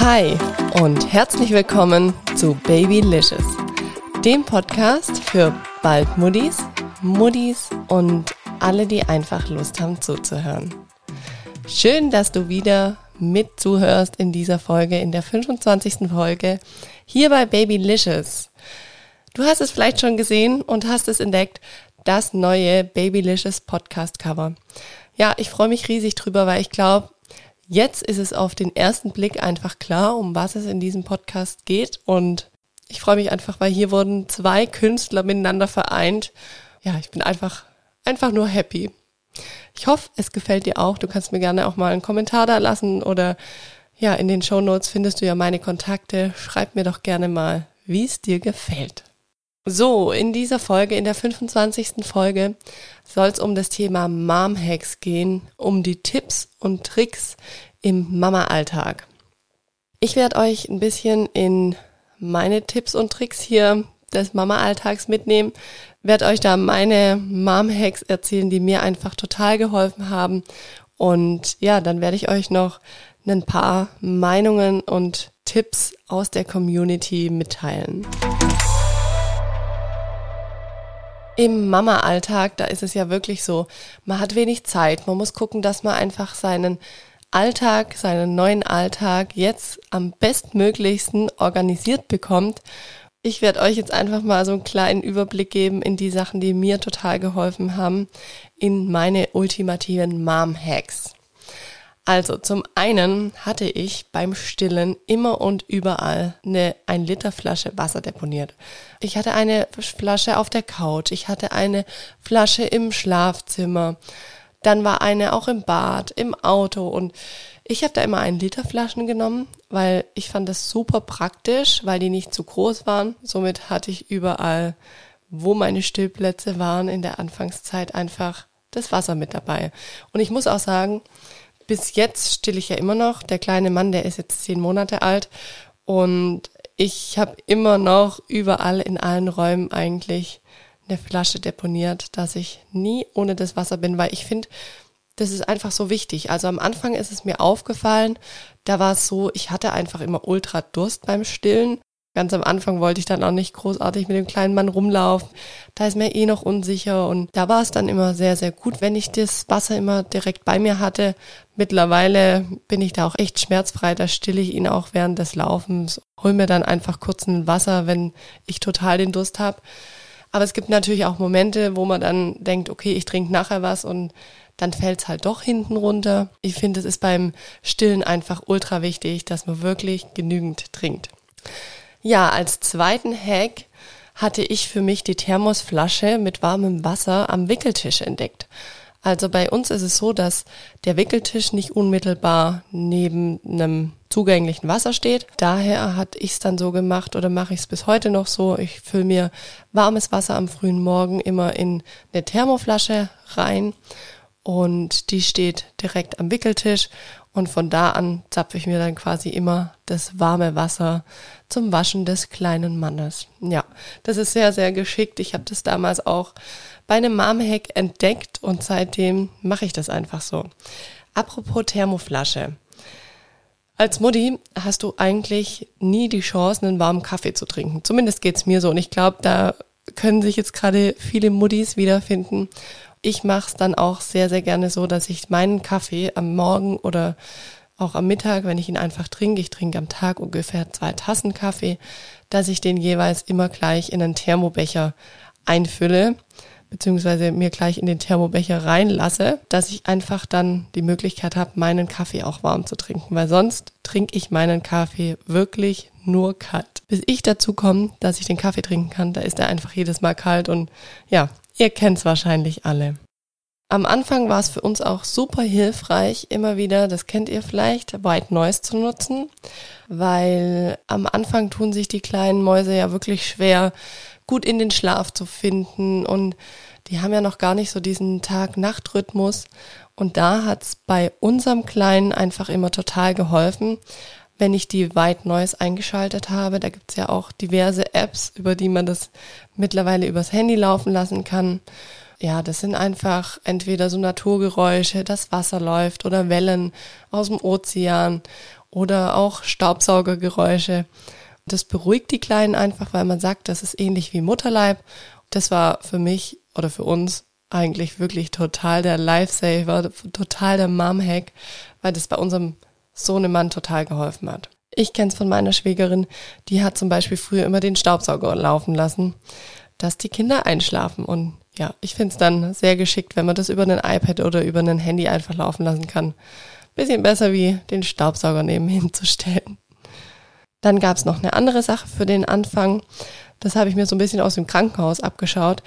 Hi und herzlich willkommen zu Babylicious, dem Podcast für bald Muddis, Muddis und alle, die einfach Lust haben zuzuhören. Schön, dass du wieder mit zuhörst in dieser Folge, in der 25. Folge hier bei Babylicious. Du hast es vielleicht schon gesehen und hast es entdeckt, das neue Babylicious Podcast Cover. Ja, ich freue mich riesig drüber, weil ich glaube, jetzt ist es auf den ersten Blick einfach klar, um was es in diesem Podcast geht und ich freue mich einfach, weil hier wurden zwei Künstler miteinander vereint. Ja, ich bin einfach, einfach nur happy. Ich hoffe, es gefällt dir auch. Du kannst mir gerne auch mal einen Kommentar da lassen oder ja, in den Show Notes findest du ja meine Kontakte. Schreib mir doch gerne mal, wie es dir gefällt. So, in dieser Folge, in der 25. Folge, soll es um das Thema Mom Hacks gehen, um die Tipps und Tricks im Mama-Alltag. Ich werde euch ein bisschen in meine Tipps und Tricks hier des Mama-Alltags mitnehmen, werde euch da meine Mom-Hacks erzählen, die mir einfach total geholfen haben. Und ja, dann werde ich euch noch ein paar Meinungen und Tipps aus der Community mitteilen. Im Mama-Alltag, da ist es ja wirklich so, man hat wenig Zeit, man muss gucken, dass man einfach seinen Alltag, seinen neuen Alltag jetzt am bestmöglichsten organisiert bekommt. Ich werde euch jetzt einfach mal so einen kleinen Überblick geben in die Sachen, die mir total geholfen haben, in meine ultimativen Mom-Hacks. Also zum einen hatte ich beim Stillen immer und überall eine 1 Liter Flasche Wasser deponiert. Ich hatte eine Flasche auf der Couch, ich hatte eine Flasche im Schlafzimmer, dann war eine auch im Bad, im Auto und ich habe da immer 1 Liter Flaschen genommen, weil ich fand das super praktisch, weil die nicht zu groß waren. Somit hatte ich überall, wo meine Stillplätze waren in der Anfangszeit einfach das Wasser mit dabei. Und ich muss auch sagen, bis jetzt still ich ja immer noch. Der kleine Mann, der ist jetzt zehn Monate alt und ich habe immer noch überall in allen Räumen eigentlich eine Flasche deponiert, dass ich nie ohne das Wasser bin, weil ich finde, das ist einfach so wichtig. Also am Anfang ist es mir aufgefallen, da war es so, ich hatte einfach immer ultra Durst beim Stillen Ganz am Anfang wollte ich dann auch nicht großartig mit dem kleinen Mann rumlaufen. Da ist mir eh noch unsicher und da war es dann immer sehr, sehr gut, wenn ich das Wasser immer direkt bei mir hatte. Mittlerweile bin ich da auch echt schmerzfrei. Da stille ich ihn auch während des Laufens. Hol mir dann einfach kurz ein Wasser, wenn ich total den Durst habe. Aber es gibt natürlich auch Momente, wo man dann denkt, okay, ich trinke nachher was und dann fällt es halt doch hinten runter. Ich finde, es ist beim Stillen einfach ultra wichtig, dass man wirklich genügend trinkt. Ja, als zweiten Hack hatte ich für mich die Thermosflasche mit warmem Wasser am Wickeltisch entdeckt. Also bei uns ist es so, dass der Wickeltisch nicht unmittelbar neben einem zugänglichen Wasser steht. Daher hatte ich es dann so gemacht oder mache ich es bis heute noch so. Ich fülle mir warmes Wasser am frühen Morgen immer in eine Thermoflasche rein und die steht direkt am Wickeltisch und von da an zapfe ich mir dann quasi immer das warme Wasser zum Waschen des kleinen Mannes. Ja, das ist sehr, sehr geschickt. Ich habe das damals auch bei einem Mom-Hack entdeckt und seitdem mache ich das einfach so. Apropos Thermoflasche. Als Mutti hast du eigentlich nie die Chance, einen warmen Kaffee zu trinken. Zumindest geht's mir so. Und ich glaube, da können sich jetzt gerade viele Muttis wiederfinden ich mache es dann auch sehr, sehr gerne so, dass ich meinen Kaffee am Morgen oder auch am Mittag, wenn ich ihn einfach trinke, ich trinke am Tag ungefähr zwei Tassen Kaffee, dass ich den jeweils immer gleich in einen Thermobecher einfülle, beziehungsweise mir gleich in den Thermobecher reinlasse, dass ich einfach dann die Möglichkeit habe, meinen Kaffee auch warm zu trinken, weil sonst trinke ich meinen Kaffee wirklich nur kalt. Bis ich dazu komme, dass ich den Kaffee trinken kann, da ist er einfach jedes Mal kalt und ja, Ihr kennt es wahrscheinlich alle. Am Anfang war es für uns auch super hilfreich, immer wieder, das kennt ihr vielleicht, White Noise zu nutzen, weil am Anfang tun sich die kleinen Mäuse ja wirklich schwer, gut in den Schlaf zu finden und die haben ja noch gar nicht so diesen Tag-Nacht-Rhythmus und da hat es bei unserem Kleinen einfach immer total geholfen, wenn ich die White Noise eingeschaltet habe. Da gibt's ja auch diverse Apps, über die man das mittlerweile übers Handy laufen lassen kann. Ja, das sind einfach entweder so Naturgeräusche, das Wasser läuft oder Wellen aus dem Ozean. oder auch Staubsaugergeräusche. Das beruhigt die Kleinen einfach, weil man sagt, das ist ähnlich wie Mutterleib. Das war für mich oder für uns eigentlich wirklich total der Lifesaver, total der Mom-Hack, weil das bei unserem Sohnemann total geholfen hat. Ich kenne es von meiner Schwägerin, die hat zum Beispiel früher immer den Staubsauger laufen lassen, dass die Kinder einschlafen. Und ja, ich finde es dann sehr geschickt, wenn man das über ein iPad oder über ein Handy einfach laufen lassen kann. Bisschen besser wie den Staubsauger nebenhin zu stellen. Dann gab es noch eine andere Sache für den Anfang. Das habe ich mir so ein bisschen aus dem Krankenhaus abgeschaut.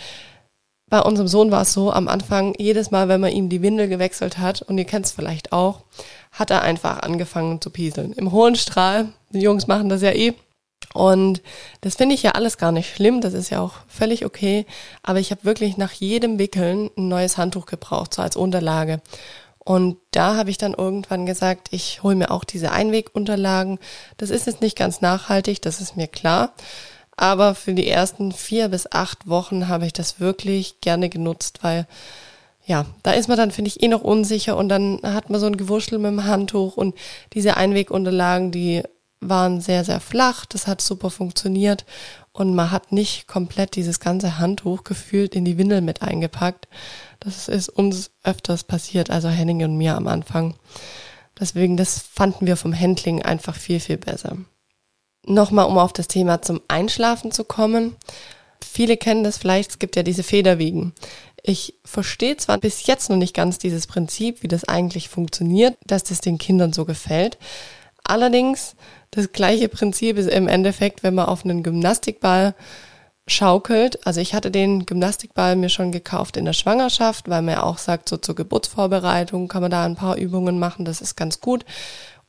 Bei unserem Sohn war es so, am Anfang, jedes Mal, wenn man ihm die Windel gewechselt hat, und ihr kennt es vielleicht auch, hat er einfach angefangen zu pieseln. Im hohen Strahl, die Jungs machen das ja eh. Und das finde ich ja alles gar nicht schlimm, das ist ja auch völlig okay. Aber ich habe wirklich nach jedem Wickeln ein neues Handtuch gebraucht, so als Unterlage. Und da habe ich dann irgendwann gesagt, ich hole mir auch diese Einwegunterlagen. Das ist jetzt nicht ganz nachhaltig, das ist mir klar. Aber für die ersten vier bis acht Wochen habe ich das wirklich gerne genutzt, weil ja, da ist man dann, finde ich, eh noch unsicher und dann hat man so ein Gewurschtel mit dem Handtuch und diese Einwegunterlagen, die waren sehr, sehr flach. Das hat super funktioniert und man hat nicht komplett dieses ganze Handtuch gefühlt in die Windel mit eingepackt. Das ist uns öfters passiert, also Henning und mir am Anfang. Deswegen, das fanden wir vom Handling einfach viel, viel besser. Nochmal, um auf das Thema zum Einschlafen zu kommen. Viele kennen das vielleicht, es gibt ja diese Federwiegen. Ich verstehe zwar bis jetzt noch nicht ganz dieses Prinzip, wie das eigentlich funktioniert, dass das den Kindern so gefällt. Allerdings, das gleiche Prinzip ist im Endeffekt, wenn man auf einen Gymnastikball schaukelt. Also ich hatte den Gymnastikball mir schon gekauft in der Schwangerschaft, weil man ja auch sagt, so zur Geburtsvorbereitung kann man da ein paar Übungen machen, das ist ganz gut.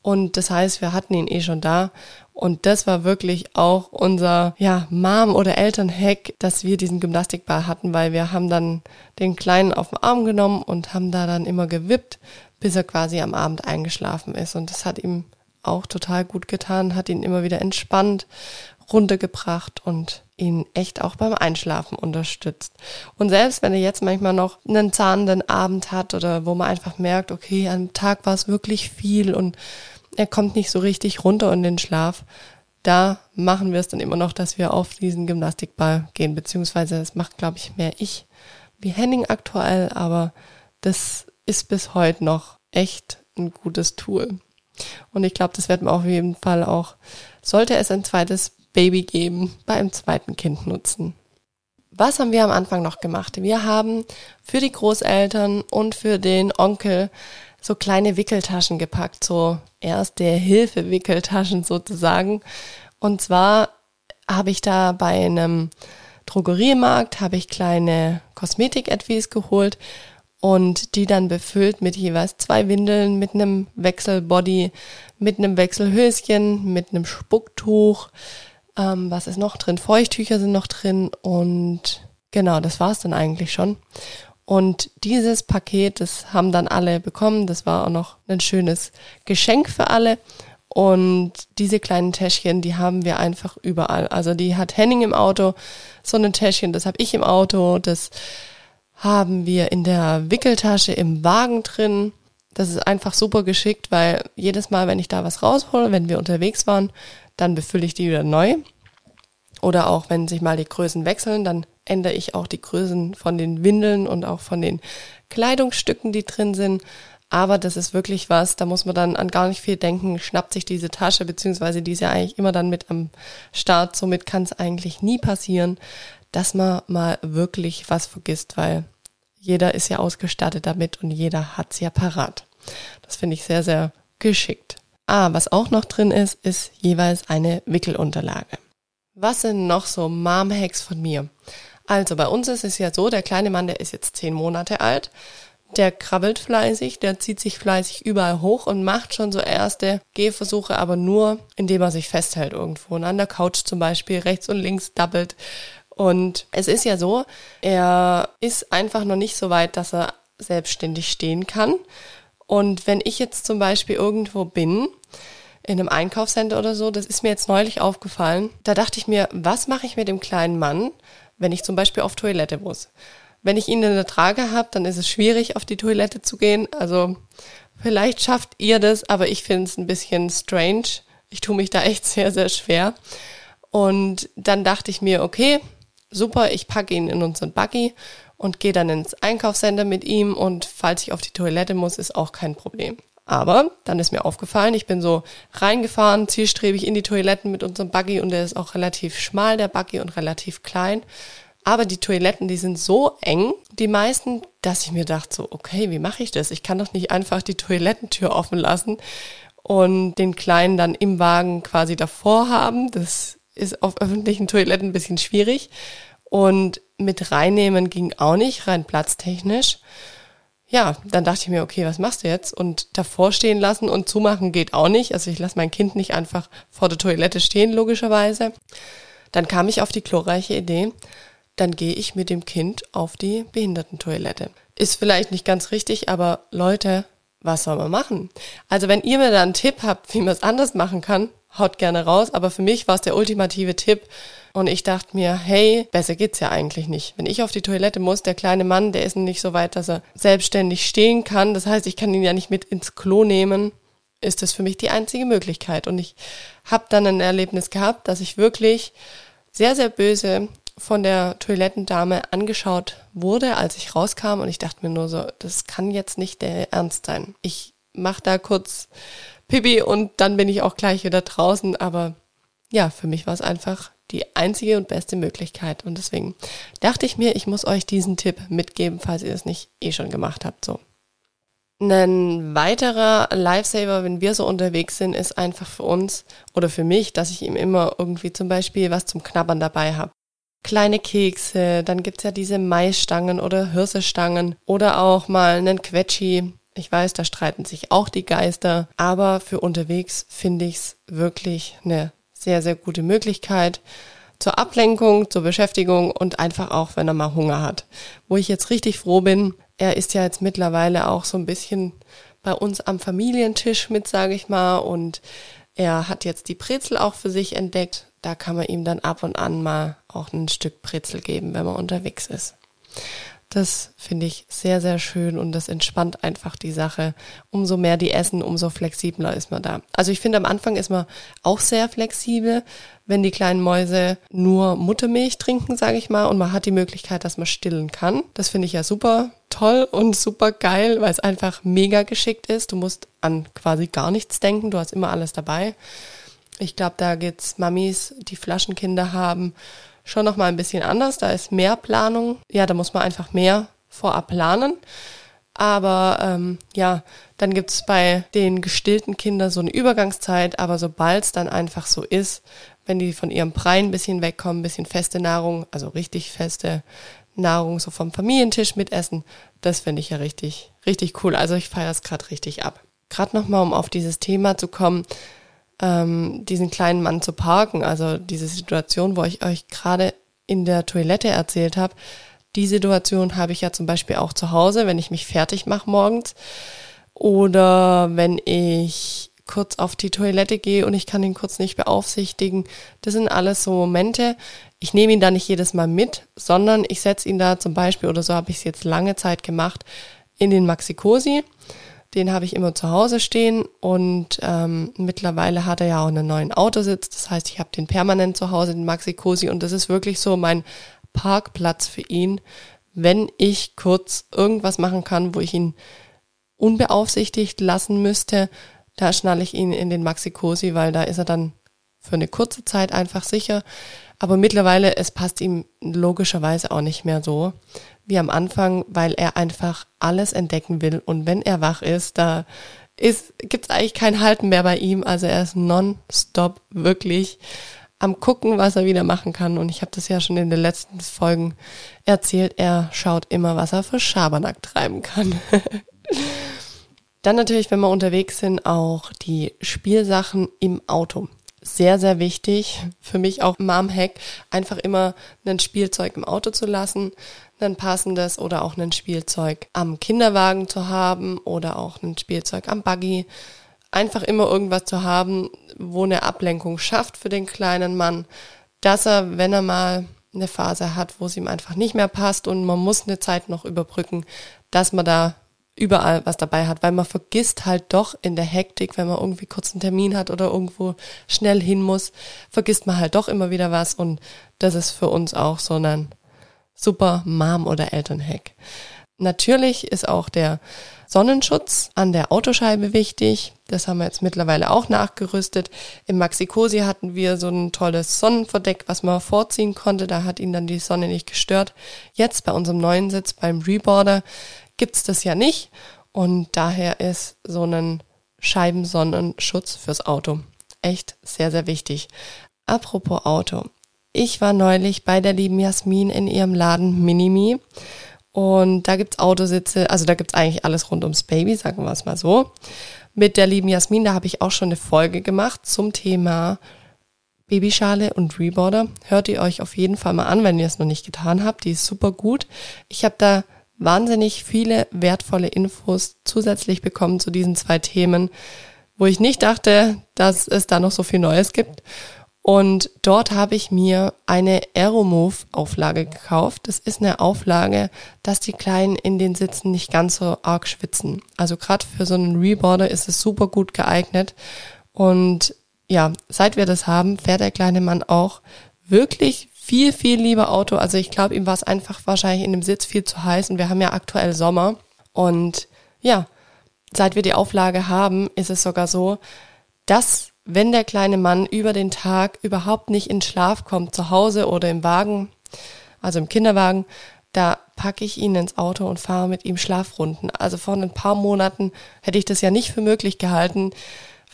Und das heißt, wir hatten ihn eh schon da. Und das war wirklich auch unser, ja, Mom- oder Elternhack, dass wir diesen Gymnastikball hatten, weil wir haben dann den Kleinen auf den Arm genommen und haben da dann immer gewippt, bis er quasi am Abend eingeschlafen ist. Und das hat ihm auch total gut getan, hat ihn immer wieder entspannt, runtergebracht und ihn echt auch beim Einschlafen unterstützt. Und selbst wenn er jetzt manchmal noch einen zahnenden Abend hat oder wo man einfach merkt, okay, am Tag war es wirklich viel und er kommt nicht so richtig runter in den Schlaf, da machen wir es dann immer noch, dass wir auf diesen Gymnastikball gehen, beziehungsweise das macht, glaube ich, mehr ich wie Henning aktuell, aber das ist bis heute noch echt ein gutes Tool. Und ich glaube, das werden wir auf jeden Fall auch, sollte es ein zweites Baby geben, beim zweiten Kind nutzen. Was haben wir am Anfang noch gemacht? Wir haben für die Großeltern und für den Onkel so kleine Wickeltaschen gepackt, so erste Hilfe-Wickeltaschen sozusagen. Und zwar habe ich da bei einem Drogeriemarkt habe ich kleine Kosmetik-Etwies geholt und die dann befüllt mit jeweils zwei Windeln, mit einem Wechselbody, mit einem Wechselhöschen, mit einem Spucktuch. Ähm, was ist noch drin? Feuchttücher sind noch drin und genau, das war's dann eigentlich schon. Und dieses Paket, das haben dann alle bekommen. Das war auch noch ein schönes Geschenk für alle. Und diese kleinen Täschchen, die haben wir einfach überall. Also die hat Henning im Auto, so ein Täschchen, das habe ich im Auto, das haben wir in der Wickeltasche im Wagen drin. Das ist einfach super geschickt, weil jedes Mal, wenn ich da was raushole, wenn wir unterwegs waren, dann befülle ich die wieder neu. Oder auch wenn sich mal die Größen wechseln, dann ändere ich auch die Größen von den Windeln und auch von den Kleidungsstücken, die drin sind. Aber das ist wirklich was, da muss man dann an gar nicht viel denken, schnappt sich diese Tasche, beziehungsweise die ist ja eigentlich immer dann mit am Start. Somit kann es eigentlich nie passieren, dass man mal wirklich was vergisst, weil jeder ist ja ausgestattet damit und jeder hat's ja parat. Das finde ich sehr, sehr geschickt. Ah, was auch noch drin ist, ist jeweils eine Wickelunterlage. Was sind noch so Mom-Hacks von mir? Also bei uns ist es ja so, der kleine Mann, der ist jetzt zehn Monate alt, der krabbelt fleißig, der zieht sich fleißig überall hoch und macht schon so erste Gehversuche, aber nur, indem er sich festhält irgendwo. Und an der Couch zum Beispiel rechts und links doppelt und es ist ja so, er ist einfach noch nicht so weit, dass er selbstständig stehen kann. Und wenn ich jetzt zum Beispiel irgendwo bin, in einem Einkaufscenter oder so, das ist mir jetzt neulich aufgefallen, da dachte ich mir, was mache ich mit dem kleinen Mann, wenn ich zum Beispiel auf Toilette muss? Wenn ich ihn in der Trage habe, dann ist es schwierig, auf die Toilette zu gehen. Also Vielleicht schafft ihr das, aber ich finde es ein bisschen strange. Ich tue mich da echt sehr, sehr schwer. Und dann dachte ich mir, okay, super, ich packe ihn in unseren Buggy und gehe dann ins Einkaufscenter mit ihm und falls ich auf die Toilette muss, ist auch kein Problem. Aber dann ist mir aufgefallen, ich bin so reingefahren, zielstrebig in die Toiletten mit unserem Buggy und der ist auch relativ schmal, der Buggy, und relativ klein. Aber die Toiletten, die sind so eng, die meisten, dass ich mir dachte so, okay, wie mache ich das? Ich kann doch nicht einfach die Toilettentür offen lassen und den Kleinen dann im Wagen quasi davor haben. Das ist auf öffentlichen Toiletten ein bisschen schwierig. Und mit reinnehmen ging auch nicht, rein platztechnisch ja, dann dachte ich mir, okay, was machst du jetzt? Und davor stehen lassen und zumachen geht auch nicht. Also ich lasse mein Kind nicht einfach vor der Toilette stehen, logischerweise. Dann kam ich auf die glorreiche Idee, dann gehe ich mit dem Kind auf die Behindertentoilette. Ist vielleicht nicht ganz richtig, aber Leute, was soll man machen? Also wenn ihr mir da einen Tipp habt, wie man es anders machen kann, haut gerne raus. Aber für mich war es der ultimative Tipp, und ich dachte mir, hey, besser geht's ja eigentlich nicht. Wenn ich auf die Toilette muss, der kleine Mann, der ist nicht so weit, dass er selbstständig stehen kann. Das heißt, ich kann ihn ja nicht mit ins Klo nehmen. Ist das für mich die einzige Möglichkeit. Und ich habe dann ein Erlebnis gehabt, dass ich wirklich sehr, sehr böse von der Toilettendame angeschaut wurde, als ich rauskam. Und ich dachte mir nur so, das kann jetzt nicht der Ernst sein. Ich mach da kurz Pipi und dann bin ich auch gleich wieder draußen. Aber ja, für mich war es einfach die einzige und beste Möglichkeit. Und deswegen dachte ich mir, ich muss euch diesen Tipp mitgeben, falls ihr es nicht eh schon gemacht habt. So. Ein weiterer Lifesaver, wenn wir so unterwegs sind, ist einfach für uns oder für mich, dass ich ihm immer irgendwie zum Beispiel was zum Knabbern dabei habe. Kleine Kekse, dann gibt's ja diese Maisstangen oder Hirsestangen oder auch mal einen Quetschi. Ich weiß, da streiten sich auch die Geister, aber für unterwegs finde ich's wirklich eine sehr, sehr gute Möglichkeit zur Ablenkung, zur Beschäftigung und einfach auch, wenn er mal Hunger hat. Wo ich jetzt richtig froh bin, er ist ja jetzt mittlerweile auch so ein bisschen bei uns am Familientisch mit, sage ich mal, und er hat jetzt die Brezel auch für sich entdeckt. Da kann man ihm dann ab und an mal auch ein Stück Brezel geben, wenn man unterwegs ist. Das finde ich sehr, sehr schön und das entspannt einfach die Sache. Umso mehr die essen, umso flexibler ist man da. Also ich finde, am Anfang ist man auch sehr flexibel, wenn die kleinen Mäuse nur Muttermilch trinken, sage ich mal, und man hat die Möglichkeit, dass man stillen kann. Das finde ich ja super toll und super geil, weil es einfach mega geschickt ist. Du musst an quasi gar nichts denken, du hast immer alles dabei. Ich glaube, da geht's Mamis, die Flaschenkinder haben, schon noch mal ein bisschen anders. Da ist mehr Planung. Ja, da muss man einfach mehr vorab planen. Aber ähm, ja, dann gibt's bei den gestillten Kindern so eine Übergangszeit, aber sobald es dann einfach so ist, wenn die von ihrem Brei ein bisschen wegkommen, ein bisschen feste Nahrung, also richtig feste Nahrung so vom Familientisch mitessen, das finde ich ja richtig, richtig cool. Also ich feiere es gerade richtig ab. Gerade nochmal, um auf dieses Thema zu kommen, ähm, diesen kleinen Mann zu parken. Also diese Situation, wo ich euch gerade in der Toilette erzählt habe, die Situation habe ich ja zum Beispiel auch zu Hause, wenn ich mich fertig mache morgens oder wenn ich kurz auf die Toilette gehe und ich kann ihn kurz nicht beaufsichtigen. Das sind alles so Momente. Ich nehme ihn da nicht jedes Mal mit, sondern ich setze ihn da zum Beispiel, oder so habe ich es jetzt lange Zeit gemacht, in den Maxi-Cosi den habe ich immer zu Hause stehen und ähm, mittlerweile hat er ja auch einen neuen Autositz. Das heißt, ich habe den permanent zu Hause, den Maxi Cosi und das ist wirklich so mein Parkplatz für ihn, wenn ich kurz irgendwas machen kann, wo ich ihn unbeaufsichtigt lassen müsste, da schnalle ich ihn in den Maxi Cosi, weil da ist er dann für eine kurze Zeit einfach sicher. Aber mittlerweile, es passt ihm logischerweise auch nicht mehr so wie am Anfang, weil er einfach alles entdecken will. Und wenn er wach ist, da ist, gibt's eigentlich kein Halten mehr bei ihm. Also er ist nonstop wirklich am gucken, was er wieder machen kann. Und ich habe das ja schon in den letzten Folgen erzählt. Er schaut immer, was er für Schabernack treiben kann. Dann natürlich, wenn wir unterwegs sind, auch die Spielsachen im Auto sehr, sehr wichtig. Für mich auch Mom-Hack, einfach immer ein Spielzeug im Auto zu lassen, ein passendes oder auch ein Spielzeug am Kinderwagen zu haben oder auch ein Spielzeug am Buggy. Einfach immer irgendwas zu haben, wo eine Ablenkung schafft für den kleinen Mann, dass er, wenn er mal eine Phase hat, wo es ihm einfach nicht mehr passt und man muss eine Zeit noch überbrücken, dass man da überall was dabei hat, weil man vergisst halt doch in der Hektik, wenn man irgendwie kurz einen Termin hat oder irgendwo schnell hin muss, vergisst man halt doch immer wieder was und das ist für uns auch so ein super Mom- oder Elternhack. Natürlich ist auch der Sonnenschutz an der Autoscheibe wichtig. Das haben wir jetzt mittlerweile auch nachgerüstet. Im Maxi-Cosi hatten wir so ein tolles Sonnenverdeck, was man vorziehen konnte. Da hat ihn dann die Sonne nicht gestört. Jetzt bei unserem neuen Sitz beim Reboarder gibt's das ja nicht. Und daher ist so ein Scheibensonnenschutz fürs Auto echt sehr, sehr wichtig. Apropos Auto. Ich war neulich bei der lieben Jasmin in ihrem Laden Minimi. Und da gibt's Autositze, also da gibt's eigentlich alles rund ums Baby, sagen wir es mal so. Mit der lieben Jasmin, da habe ich auch schon eine Folge gemacht zum Thema Babyschale und Reboarder. Hört ihr euch auf jeden Fall mal an, wenn ihr es noch nicht getan habt. Die ist super gut. Ich habe da wahnsinnig viele wertvolle Infos zusätzlich bekommen zu diesen zwei Themen, wo ich nicht dachte, dass es da noch so viel Neues gibt. Und dort habe ich mir eine Aeromove Auflage gekauft. Das ist eine Auflage, dass die Kleinen in den Sitzen nicht ganz so arg schwitzen. Also gerade für so einen Reboarder ist es super gut geeignet. Und ja, seit wir das haben, fährt der kleine Mann auch wirklich viel, viel lieber Auto. Also ich glaube, ihm war es einfach wahrscheinlich in dem Sitz viel zu heiß und wir haben ja aktuell Sommer. Und ja, seit wir die Auflage haben, ist es sogar so, dass wenn der kleine Mann über den Tag überhaupt nicht in Schlaf kommt, zu Hause oder im Wagen, also im Kinderwagen, da packe ich ihn ins Auto und fahre mit ihm Schlafrunden. Also vor ein paar Monaten hätte ich das ja nicht für möglich gehalten,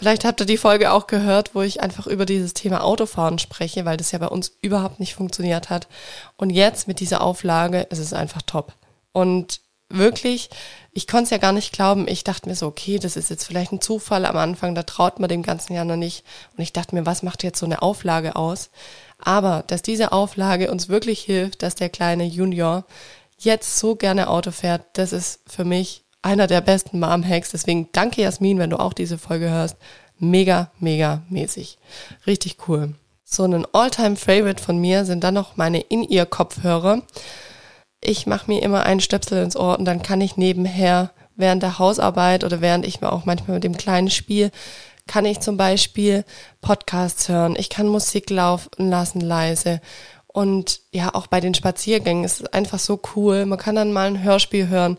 Vielleicht habt ihr die Folge auch gehört, wo ich einfach über dieses Thema Autofahren spreche, weil das ja bei uns überhaupt nicht funktioniert hat. Und jetzt mit dieser Auflage ist es einfach top. Und wirklich, ich konnte es ja gar nicht glauben. Ich dachte mir so, okay, das ist jetzt vielleicht ein Zufall am Anfang, da traut man dem ganzen Jahr noch nicht. Und ich dachte mir, was macht jetzt so eine Auflage aus? Aber dass diese Auflage uns wirklich hilft, dass der kleine Junior jetzt so gerne Auto fährt, das ist für mich einer der besten Mom-Hacks. Deswegen danke Jasmin, wenn du auch diese Folge hörst. Mega, mega mäßig. Richtig cool. So ein All-Time-Favorite von mir sind dann noch meine In-Ear-Kopfhörer. Ich mache mir immer einen Stöpsel ins Ohr und dann kann ich nebenher während der Hausarbeit oder während ich mir auch manchmal mit dem kleinen Spiel, kann ich zum Beispiel Podcasts hören. Ich kann Musik laufen lassen leise. Und ja, auch bei den Spaziergängen ist es einfach so cool. Man kann dann mal ein Hörspiel hören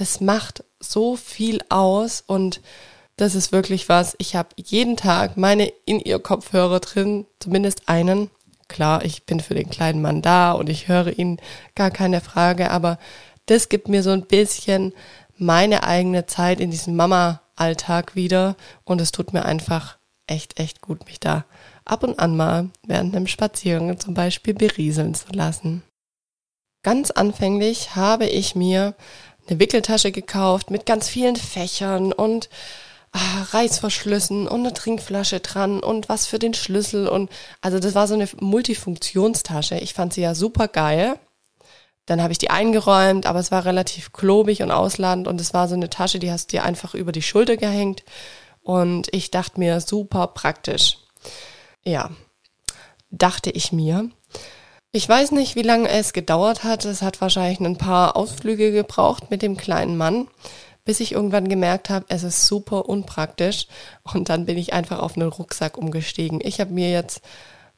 das macht so viel aus und das ist wirklich was. Ich habe jeden Tag meine in ihr Kopfhörer drin, zumindest einen. Klar, ich bin für den kleinen Mann da und ich höre ihn, gar keine Frage, aber das gibt mir so ein bisschen meine eigene Zeit in diesem Mama-Alltag wieder und es tut mir einfach echt, echt gut, mich da ab und an mal während einem Spaziergang zum Beispiel berieseln zu lassen. Ganz anfänglich habe ich mir eine Wickeltasche gekauft mit ganz vielen Fächern und ah, Reißverschlüssen und eine Trinkflasche dran und was für den Schlüssel und also das war so eine Multifunktionstasche. Ich fand sie ja super geil. Dann habe ich die eingeräumt, aber es war relativ klobig und ausladend und es war so eine Tasche, die hast du dir einfach über die Schulter gehängt und ich dachte mir super praktisch. Ja, dachte ich mir. Ich weiß nicht, wie lange es gedauert hat. Es hat wahrscheinlich ein paar Ausflüge gebraucht mit dem kleinen Mann, bis ich irgendwann gemerkt habe, es ist super unpraktisch. Und dann bin ich einfach auf einen Rucksack umgestiegen. Ich habe mir jetzt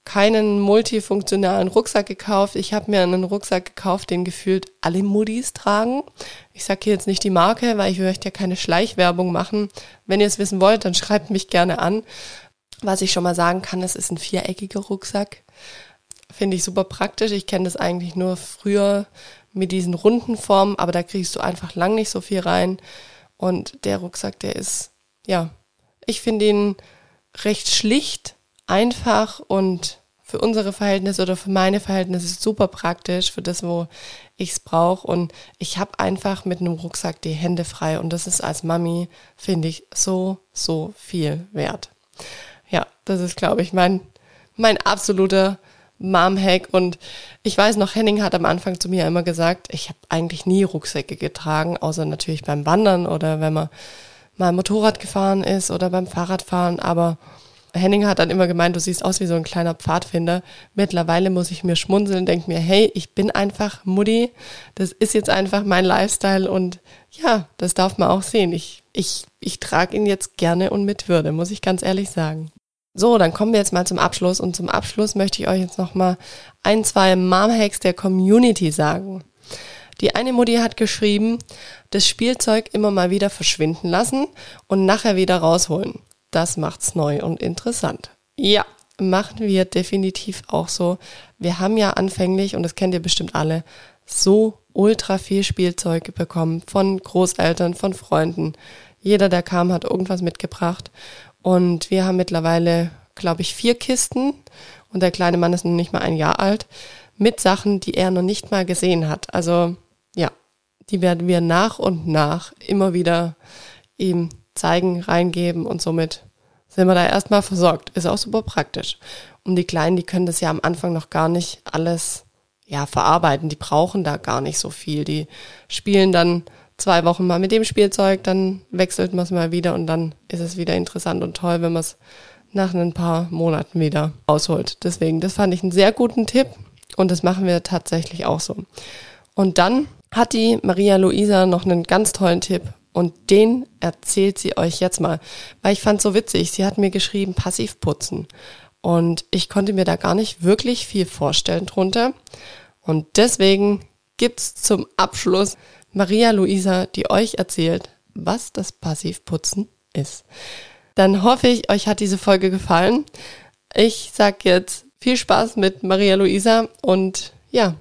keinen multifunktionalen Rucksack gekauft. Ich habe mir einen Rucksack gekauft, den gefühlt alle Muddis tragen. Ich sage hier jetzt nicht die Marke, weil ich möchte ja keine Schleichwerbung machen. Wenn ihr es wissen wollt, dann schreibt mich gerne an. Was ich schon mal sagen kann, es ist ein viereckiger Rucksack. Finde ich super praktisch. Ich kenne das eigentlich nur früher mit diesen runden Formen, aber da kriegst du einfach lang nicht so viel rein. Und der Rucksack, der ist, ja, ich finde ihn recht schlicht, einfach und für unsere Verhältnisse oder für meine Verhältnisse super praktisch, für das, wo ich es brauche. Und ich habe einfach mit einem Rucksack die Hände frei. Und das ist als Mami, finde ich, so, so viel wert. Ja, das ist, glaube ich, mein, mein absoluter Mom-Hack. Und ich weiß noch, Henning hat am Anfang zu mir immer gesagt, ich habe eigentlich nie Rucksäcke getragen, außer natürlich beim Wandern oder wenn man mal Motorrad gefahren ist oder beim Fahrradfahren. Aber Henning hat dann immer gemeint, du siehst aus wie so ein kleiner Pfadfinder. Mittlerweile muss ich mir schmunzeln, denke mir, hey, ich bin einfach Mutti. Das ist jetzt einfach mein Lifestyle und ja, das darf man auch sehen. Ich, ich, ich trage ihn jetzt gerne und mit Würde, muss ich ganz ehrlich sagen. So, dann kommen wir jetzt mal zum Abschluss und zum Abschluss möchte ich euch jetzt noch mal ein, zwei Mom-Hacks der Community sagen. Die eine Mutti hat geschrieben, das Spielzeug immer mal wieder verschwinden lassen und nachher wieder rausholen. Das macht's neu und interessant. Ja, machen wir definitiv auch so. Wir haben ja anfänglich, und das kennt ihr bestimmt alle, so ultra viel Spielzeug bekommen von Großeltern, von Freunden. Jeder, der kam, hat irgendwas mitgebracht. Und wir haben mittlerweile, glaube ich, vier Kisten. Und der kleine Mann ist noch nicht mal ein Jahr alt. Mit Sachen, die er noch nicht mal gesehen hat. Also, ja, die werden wir nach und nach immer wieder ihm zeigen, reingeben und somit sind wir da erstmal versorgt. Ist auch super praktisch. Und die Kleinen, die können das ja am Anfang noch gar nicht alles ja, verarbeiten. Die brauchen da gar nicht so viel. Die spielen dann zwei Wochen mal mit dem Spielzeug, dann wechselt man es mal wieder und dann ist es wieder interessant und toll, wenn man es nach ein paar Monaten wieder ausholt. Deswegen, das fand ich einen sehr guten Tipp und das machen wir tatsächlich auch so. Und dann hat die Maria Luisa noch einen ganz tollen Tipp und den erzählt sie euch jetzt mal, weil ich fand so witzig. Sie hat mir geschrieben, passiv putzen. Und ich konnte mir da gar nicht wirklich viel vorstellen drunter. Und deswegen gibt's zum Abschluss Maria Luisa, die euch erzählt, was das Passivputzen ist. Dann hoffe ich, euch hat diese Folge gefallen. Ich sag jetzt viel Spaß mit Maria Luisa und ja,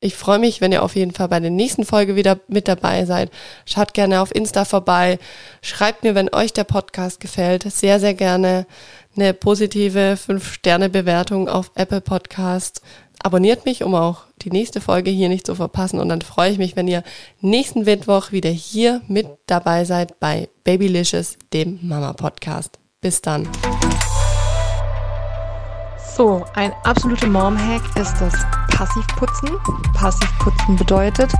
ich freue mich, wenn ihr auf jeden Fall bei der nächsten Folge wieder mit dabei seid. Schaut gerne auf Insta vorbei. Schreibt mir, wenn euch der Podcast gefällt. Sehr, sehr gerne eine positive 5-Sterne-Bewertung auf Apple Podcast. Abonniert mich, um auch die nächste Folge hier nicht zu verpassen. Und dann freue ich mich, wenn ihr nächsten Mittwoch wieder hier mit dabei seid bei Babylicious, dem Mama-Podcast. Bis dann. So, ein absoluter Mom-Hack ist das Passivputzen. Passivputzen bedeutet,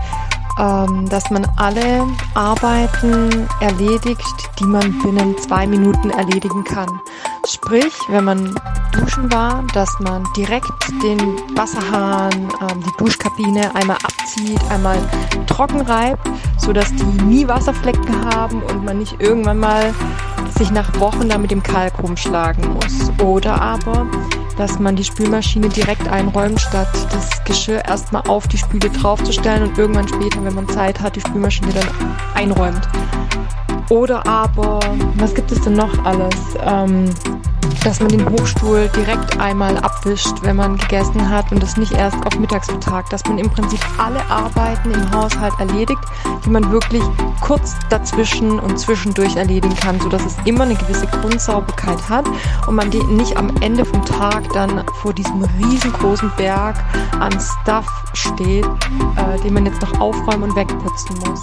ähm, dass man alle Arbeiten erledigt, die man binnen zwei Minuten erledigen kann. Sprich, wenn man duschen war, dass man direkt den Wasserhahn, ähm, die Duschkabine einmal abzieht, einmal trocken reibt, sodass die nie Wasserflecken haben und man nicht irgendwann mal sich nach Wochen da mit dem Kalk rumschlagen muss. Oder aber dass man die Spülmaschine direkt einräumt, statt das Geschirr erstmal auf die Spüle draufzustellen und irgendwann später, wenn man Zeit hat, die Spülmaschine dann einräumt. Oder aber, was gibt es denn noch alles? Ähm, dass man den Hochstuhl direkt einmal abwischt, wenn man gegessen hat und das nicht erst auf mittags vertagt, dass man im Prinzip alle Arbeiten im Haushalt erledigt, die man wirklich kurz dazwischen und zwischendurch erledigen kann, sodass es immer eine gewisse Grundsauberkeit hat und man nicht am Ende vom Tag dann vor diesem riesengroßen Berg an Stuff steht, äh, den man jetzt noch aufräumen und wegputzen muss.